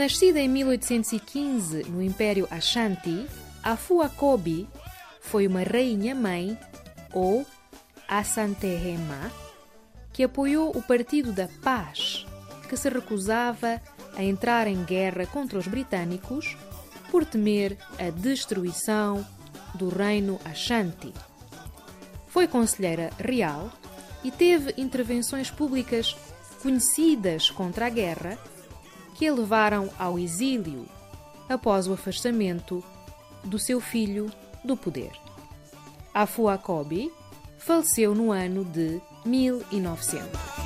Nascida em 1815 no Império Ashanti, Afuakobi foi uma rainha-mãe, ou Asantehema, que apoiou o Partido da Paz, que se recusava a entrar em guerra contra os britânicos por temer a destruição do reino Ashanti. Foi conselheira real e teve intervenções públicas conhecidas contra a guerra que a levaram ao exílio após o afastamento do seu filho do poder. Afua Kobi faleceu no ano de 1900.